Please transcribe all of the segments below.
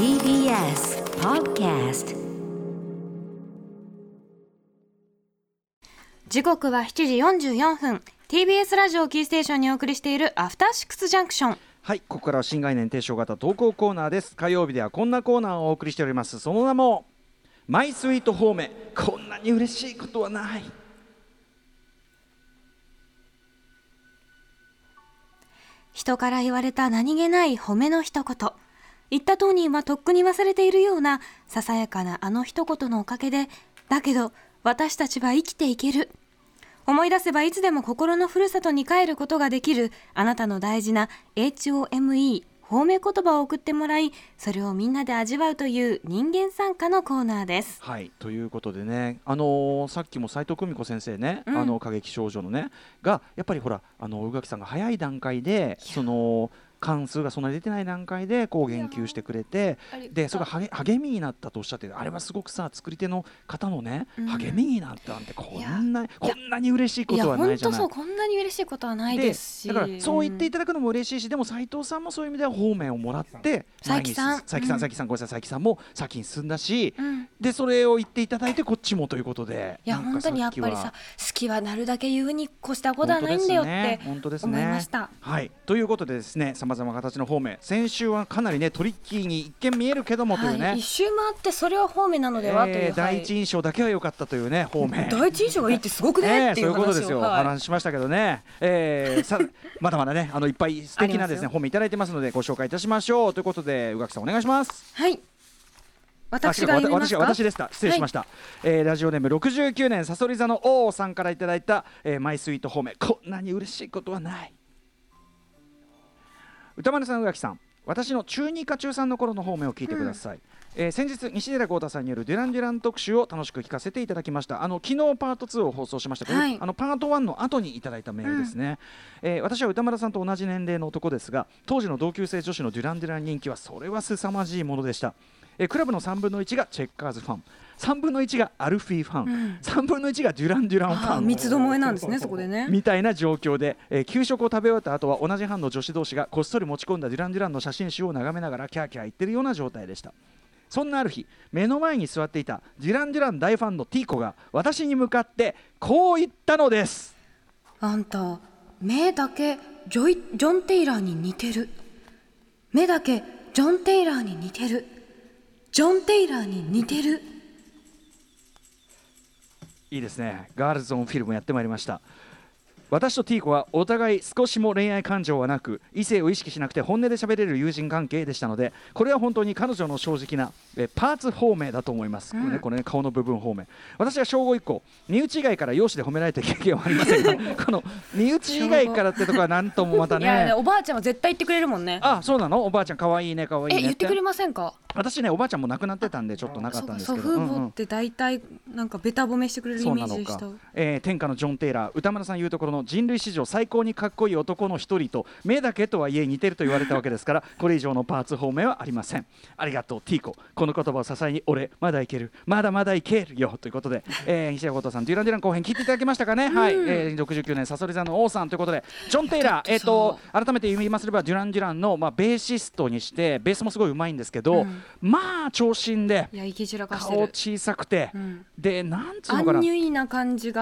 TBS Podcast 時刻は7時44分。TBS ラジオキーステーションにお送りしているアフターシックスジャンクションはいここからは新概念提唱型投稿コーナーです。火曜日ではこんなコーナーをお送りしております。その名もマイスイートホームこんなに嬉しいことはない。人から言われた何気ない褒めの一言言った当人はとっくに忘れているようなささやかなあの一言のおかげでだけど私たちは生きていける。思い出せばいつでも心のふるさとに帰ることができるあなたの大事な HOME 褒め言葉を送ってもらいそれをみんなで味わうという人間参加のコーナーです。はいということでね、あのーさっきも斉藤久美子先生ね、うん。あの過激少女のねがやっぱりほらあの宇垣さんが早い段階でその関数がそんなに出てない段階でこう言及してくれてでそれが励励みになったとおっしゃってあれはすごくさ作り手の方のね、うん。励みになったなんてこんなこんなに嬉しいことはないじゃない。本当そう。こんなに嬉しいことはないです。しだからそう言っていたただくのも嬉しいし、でも斉藤さんもそういう意味では方面をもらって佐伯さん。前に佐伯さうんん佐伯さんごめんなさい。佐伯さんも先に進んだし、うん。でそれを言っていただいてこっちもということでいや本当にやっぱりさ好きはなるだけ言うに越したことはないんだよって本当です思いねました。はい。ということでですねさまざまな形の方面。先週はかなりねトリッキーに一見見えるけどもというね、はい、一周回ってそれは方面なのではという、えー第はい。一印象だけは良かったというね方面。第一印象がいいってすごくね、ねそういうっていうことですよ、はい。話しましたけどね、えー、さまだまだねあのいっぱい素敵なですね本面いただいてますのでご紹介いたしましょう。ということで宇垣さんお願いします。はい。私が私が私でした失礼しました、えーラジオネーム69年さそり座の王さんからいただいた、えーマイスイート褒め。こんなに嬉しいことはない歌丸さん宇垣さん私の中2か中3の頃の方面を聞いてください、えー先日西寺豪太さんによるデュラン・デュラン特集を楽しく聞かせていただきました。あの昨日パート2を放送しましたけど、はい。あのパート1の後にいただいたメールですね、えー私は歌丸さんと同じ年齢の男ですが当時の同級生女子のデュラン・デュラン人気はそれは凄まじいものでした、えークラブの3分の1がチェッカーズファン3分の1がアルフィーファン、うん。3分の1がデュラン・デュランファン。あ三つどもえなんですねそこでね。みたいな状況で、えー給食を食べ終わった後は同じ班の女子同士がこっそり持ち込んだデュラン・デュランの写真集を眺めながらキャーキャー言ってるような状態でした。そんなある日目の前に座っていたデュラン・デュラン大ファンのティーコが私に向かってこう言ったのです。あんた目だけジョイジョン・テイラーに似てる。目だけジョン・テイラーに似てる。ジョン・テイラーに似てるいいですね。ガールズ・オン・フィルムやってまいりました。私とティーコはお互い少しも恋愛感情はなく異性を意識しなくて本音で喋れる友人関係でしたのでこれは本当に彼女の正直なえパーツ方面だと思います、これねこれね顔の部分方面。私は小5以降身内以外から容姿で褒められた経験はありませんが この身内以外からってとこはなんともまたいやねおばあちゃんは絶対言ってくれるもんね。あそうなの？おばあちゃん可愛いね可愛いねえ言ってくれませんか？私ねおばあちゃんも亡くなってたんでちょっとなかったんです祖けど。うんうん。父母って大体なんかベタ褒めしてくれるイそうなの。かメージでした、えー天下のジョン・テイラー歌丸さん言うところの人類史上最高にかっこいい男の一人と目だけとはいえ似てると言われたわけですから これ以上のパーツ方面はありません。ありがとうティーコ。この言葉を支えに俺まだいける。まだまだいけるよ。ということで、えー、西田豪太さんデュラン・デュラン後編聞いていただきました。かね、はい、えー、69年サソリ座の王さんということでジョン・テイラー、えー、と改めて言いますればデュラン・デュランの、まあ、ベーシストにしてベースもすごいうまいんですけど、うんまあ長身で顔る。小さくて、うん。でなんつうアのかな。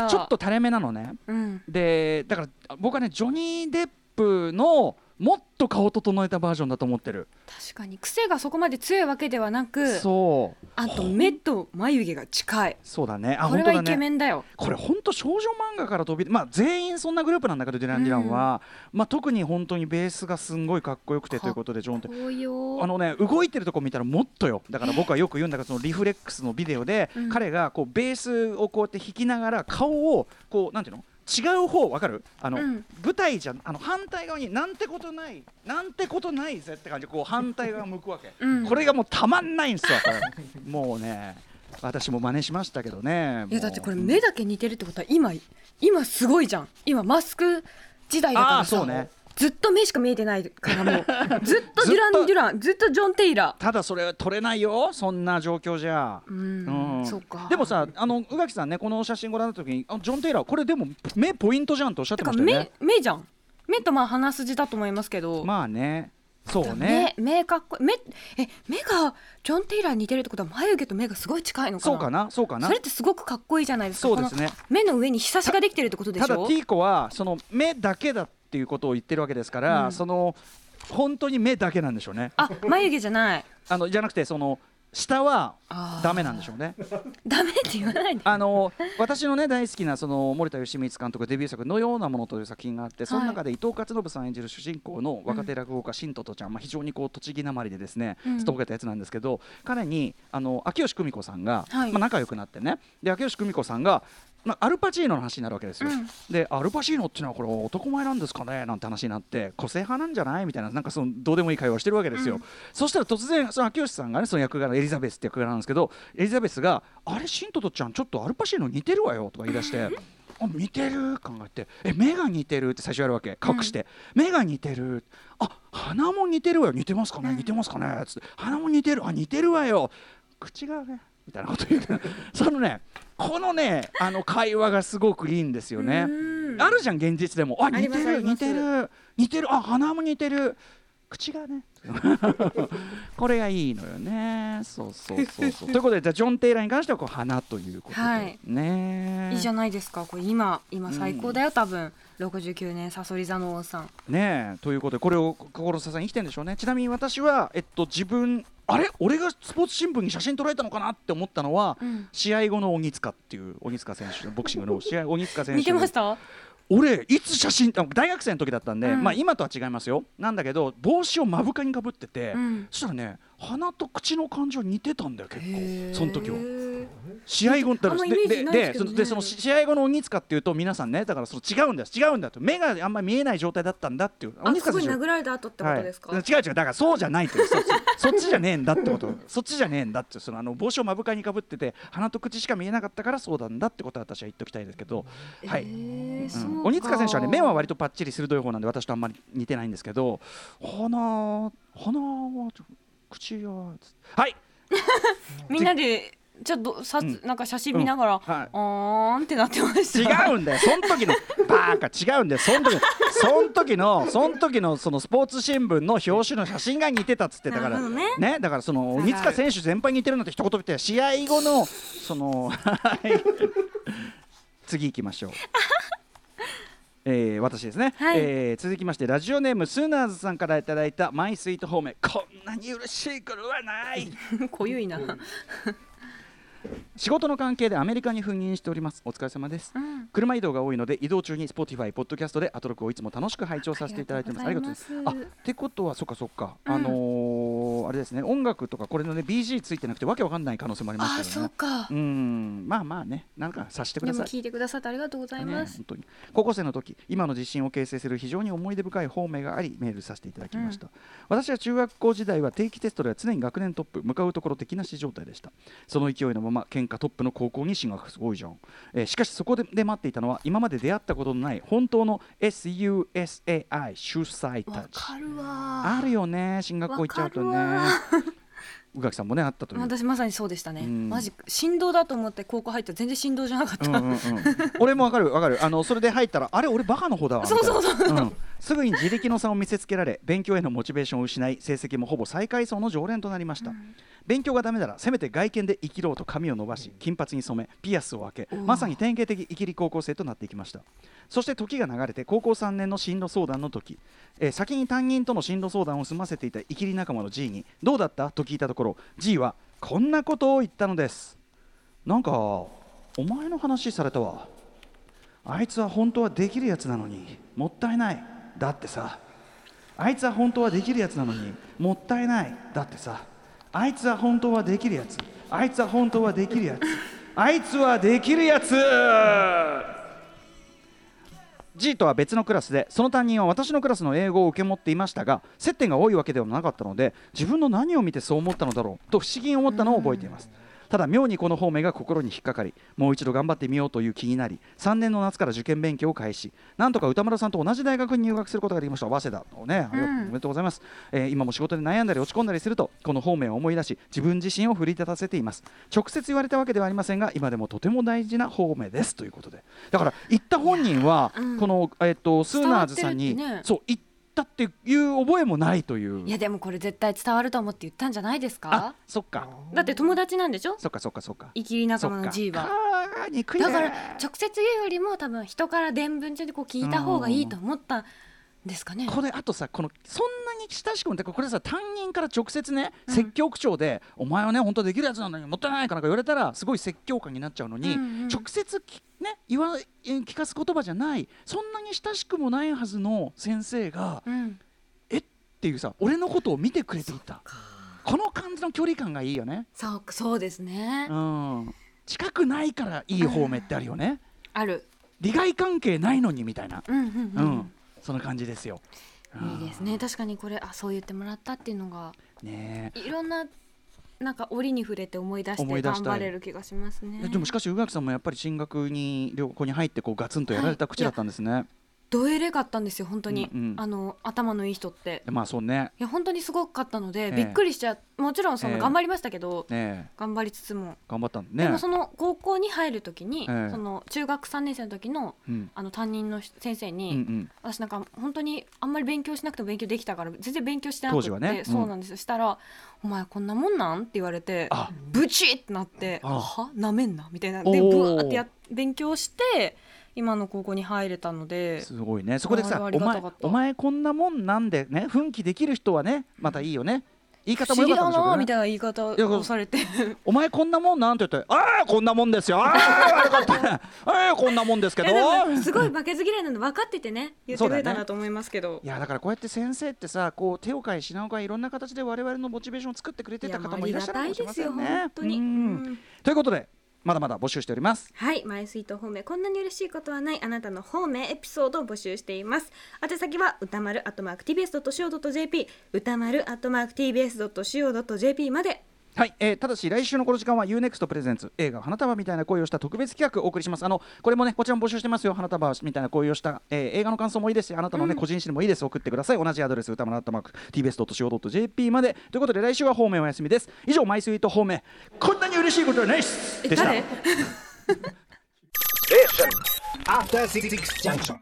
ちょっと垂れ目なのね。うん。でだから僕はねジョニー・デップのもっと顔整えたバージョンだと思ってる。確かに。癖がそこまで強いわけではなくそう。あと目と眉毛が近い。そうだね。あこれはイケメンだよ。これ本当少女漫画から飛びまあ全員そんなグループなんだけどデュラン・デュランは、まあ特に本当にベースがすんごいかっこよくてということでジョンってあのね動いてるとこ見たらもっとよ。だから 僕はよく言うんだけどそのリフレックスのビデオで、うん。彼がこうベースをこうやって弾きながら顔をこうなんていうの？違う方わかる？あの、うん。舞台じゃあの反対側になんてことないなんてことないぜって感じ。でこう反対側向くわけ、うん。これがもうたまんないんですよ。もうね私も真似しましたけどねいやだってこれ目だけ似てるってことは今今すごいじゃん。今マスク時代だからさ。そうねずっと目しか見えてないからもう。ずっとデュラン・デュランずっとジョン・テイラただそれは撮れないよそんな状況じゃ。ーうん、そうか。でもさあの宇垣さんねこの写真ご覧になった時にあジョン・テイラーこれでも目ポイントじゃんとおっしゃってましたよね。目目じゃん。目とまあ鼻筋だと思いますけど、まあね。そうね。目目かっこ目え目がジョン・テイラーに似てるってことは眉毛と目がすごい近いのかな？そうかな？そうかな？それってすごくかっこいいじゃないですか。そうですね。目の上にひさしができてるってことでしょ？ただティーコはその目だけだっていうことを言ってるわけですから、うん。その本当に目だけなんでしょうね。あ眉毛じゃない。あのじゃなくてその下はダメなんでしょうね。ダメって言わないで。あの私のね大好きなその森田義満監督デビュー作「のようなもの」という作品があってその中で伊藤勝信さん演じる主人公の若手落語家新ととちゃん、まあ、非常にこう栃木なまりでですねうん。すっとぼけたやつなんですけど、彼にあの秋吉久美子さんが、はい。まあ、仲良くなってね。で秋吉久美子さんが、まあ、アルパチーノの話になるわけですよ。うん。でアルパチーノっていうのはこれ男前なんですかね？なんて話になって個性派なんじゃない？みたいななんかそのどうでもいい会話をしてるわけですよ、うん。そしたら突然その秋吉さんがねその役柄のエリザベスって役柄なんですけどエリザベスが「あれシントトちゃんちょっとアルパチーノ似てるわよ」とか言い出して。あ似てる考えてえ目が似てるって最初やるわけ隠して、目が似てる。あ鼻も似てるわよ。似てますかね、うん似てますかね？つって。鼻も似てる。あ似てるわよ。口がねみたいなこと言う そのねこのねあの会話がすごくいいんですよね。うん。あるじゃん現実でも。あ似てる似てる。似てる。あ鼻も似てる。口がね。これがいいのよね。そうそうそうそう。ということでじゃあジョン・テイラーに関してはこう花ということで、はい。ねいいじゃないですか。これ今今最高だよ、多分69年さそり座の王さん。ねえということでこれを心支えに生きてるんでしょうね。ちなみに私は、えっと、自分あれ？俺がスポーツ新聞に写真撮られたのかなって思ったのは、うん。試合後の鬼塚っていう鬼塚選手のボクシングの 試合鬼塚選手。てました？俺いつ写真あ大学生の時だったんで、うん。まあ今とは違いますよ。なんだけど帽子を目深にかぶってて、うん。そしたらね鼻と口の感じは似てたんだよ結構その時は。試合後だあんまイメージないですけどね。そのでその試合後の鬼塚っていうと皆さんねだからその違うんだよ。違うんだと目があんまり見えない状態だったんだっていう。あすごい手殴られた後ってことですか、はい、違う違う。だからそうじゃないという。そ っちじゃねえんだってこと。そっちじゃねえんだってそのあの帽子を目深にかぶってて鼻と口しか見えなかったからそうなんだってことは私は言っておきたいですけど、はい、うん。鬼塚選手はね目は割とパッチリ鋭い方なんで私とあんまり似てないんですけど鼻鼻はちょ口はつはい。みんなでちょっとさ、うん。なんか写真見ながら、うん。はい。あーんってなってました。違うんだよ、その時のバーカ違うんだよ、その時その時のその時のそのスポーツ新聞の表紙の写真が似てたっつってだから。なるほどね。だからそのだから鬼塚選手全般に似てるなんて一言言って試合後のその はい。次行きましょう。えー、私ですね、はい。えー続きましてラジオネームスーナーズさんからいただいたマイスイートホームこんなに嬉しいことはない。濃ゆいな、仕事の関係でアメリカに赴任しております。お疲れ様です。うん。車移動が多いので移動中に Spotify、ポッドキャストでアトロクをいつも楽しく拝聴させていただいてます。ありがとうございます。あってことは、そっかそっか、うん。あのーあれですね、音楽とかこれのね BG ついてなくてわけわかんない可能性もありますあーけどね。そうか。う、ん、まあまあね、なんかさせてください。聞いてくださってありがとうございねます、本当に。高校生の時今の自信を形成する非常に思い出深い方面がありメールさせていただきました、私は中学校時代は定期テストでは常に学年トップ向かうところ敵なし状態でした。その勢いのまま県下トップの高校に進学すごいじゃん、えーしかしそこでで待っていたのは今まで出会ったことのない本当の SUSAI 主催たわちかるわあるよね。進学校行っちゃうとね 宇垣さんもねあったと私まさにそうでしたね、うん。マジ振動だと思って高校入ったら全然振動じゃなかった、うんうんうん、俺もわかるわかる。あのそれで入ったらあれ俺バカの方だわそうそうそう。うんすぐに自力の差を見せつけられ勉強へのモチベーションを失い成績もほぼ最下位層の常連となりました、勉強がダメならせめて外見で生きろうと髪を伸ばし金髪に染めピアスを開けまさに典型的生きり高校生となっていきました。そして時が流れて高校3年の進路相談の時、えー先に担任との進路相談を済ませていた生きり仲間の G にどうだった？と聞いたところ G はこんなことを言ったのです。なんかお前の話されたわ。あいつは本当はできるやつなのにもったいないだってさあいつは本当はできるやつなのにもったいない。だってさあいつは本当はできるやつ。あいつは本当はできるやつ。あいつはできるやつ。G とは別のクラスでその担任は私のクラスの英語を受け持っていましたが接点が多いわけではなかったので自分の何を見てそう思ったのだろうと不思議に思ったのを覚えています。ただ妙にこの方面が心に引っかかりもう一度頑張ってみようという気になり3年の夏から受験勉強を開始。なんとか歌村さんと同じ大学に入学することができました。早稲田のね、ううんおめでとうございます、えー今も仕事で悩んだり落ち込んだりするとこの方面を思い出し自分自身を奮い立たせています。直接言われたわけではありませんが今でもとても大事な方面ですということで。だから言った本人はうん。この、えっとスーナーズさんに、ね。そう言っったっていう覚えもないという。いやでもこれ絶対伝わると思って言ったんじゃないですあかそっか。だって友達なんでしょ？そっかそっかそっか。生きり仲間の G は。だから直接言うよりも多分人から伝聞中でこう聞いた方がいいと思ったんですかね。これあとさこのそんなに親しくもてこれさ担任から直接ねうん。説教口調で、お前はね本当できるやつなのにもったいないかなんか言われたらすごい説教感になっちゃうのに、うんうん。直接きね言わえ聞かす言葉じゃないそんなに親しくもないはずの先生がうん。えっていうさ俺のことを見てくれていた。この感じの距離感がいいよね、そうそうですね。うん、近くないからいい方面ってあるよね。ある。利害関係ないのにみたいな、うんうんううんん、そんな感じですよ。いいですね。確かにこれあそう言ってもらったっていうのがね。えいろんななんか折に触れて思い出して頑張れる気がしますね。えでもしかし宇垣さんもやっぱり進学に旅行に入ってこうガツンとやられた口だったんですね。どえれかったんですよ本当に、うんうん。あの頭のいい人って。まあそうね。いや本当にすごかったので、ええ。びっくりしちゃもちろんそええ。の頑張りましたけど、ねえ。頑張りつつも、頑張ったんだね。でもその高校に入る時に、ええ。その中学3年生の時のうん。あの担任の先生うんうに、ん。私なんか本当にあんまり勉強しなくても勉強できたから全然勉強してなくて、ね。うん。そうなんですよ。したら「お前こんなもんなん?」って言われてあ。ブチってなって「あは？なめんな」みたいな。でブワーってや勉強して今の高校に入れたのですごいね。そこでさ、お前お前こんなもんなんでね、奮起できる人はね、またいいよね。言い不方も良かったんでしょね。なみたいな言い方をされて。お前こんなもんなんて言って、ああこんなもんですよ。あ あこんなもんですけど。すごい負けず嫌いなの分かっててね言ってくれたなと思いますけど、いやだからこうやって先生ってさこう手を変え品を変えいろんな形で我々のモチベーションを作ってくれてた方もいらっしゃるかもしれませんね。ということでまだまだ募集しております。はい、マイスイート方面こんなに嬉しいことはないあなたの方面エピソードを募集しています。宛先は歌丸アットマーク TBS.CO.JP 歌丸アットマーク TBS.CO.JP まではい、えーただし来週のこの時間は UNEXT プレゼンツ映画花束みたいな恋をした特別企画をお送りします。あのこれもねこちらも募集してますよ。花束みたいな恋をした、えー映画の感想もいいですしあなたのね、個人誌でもいいです。送ってください。同じアドレス歌丸アットマーク TBS.CO.JP まで。ということで来週は方面お休みです。以上マイスイート方面。こんなに嬉しいことはないっす。でした。え誰？After Six Junction.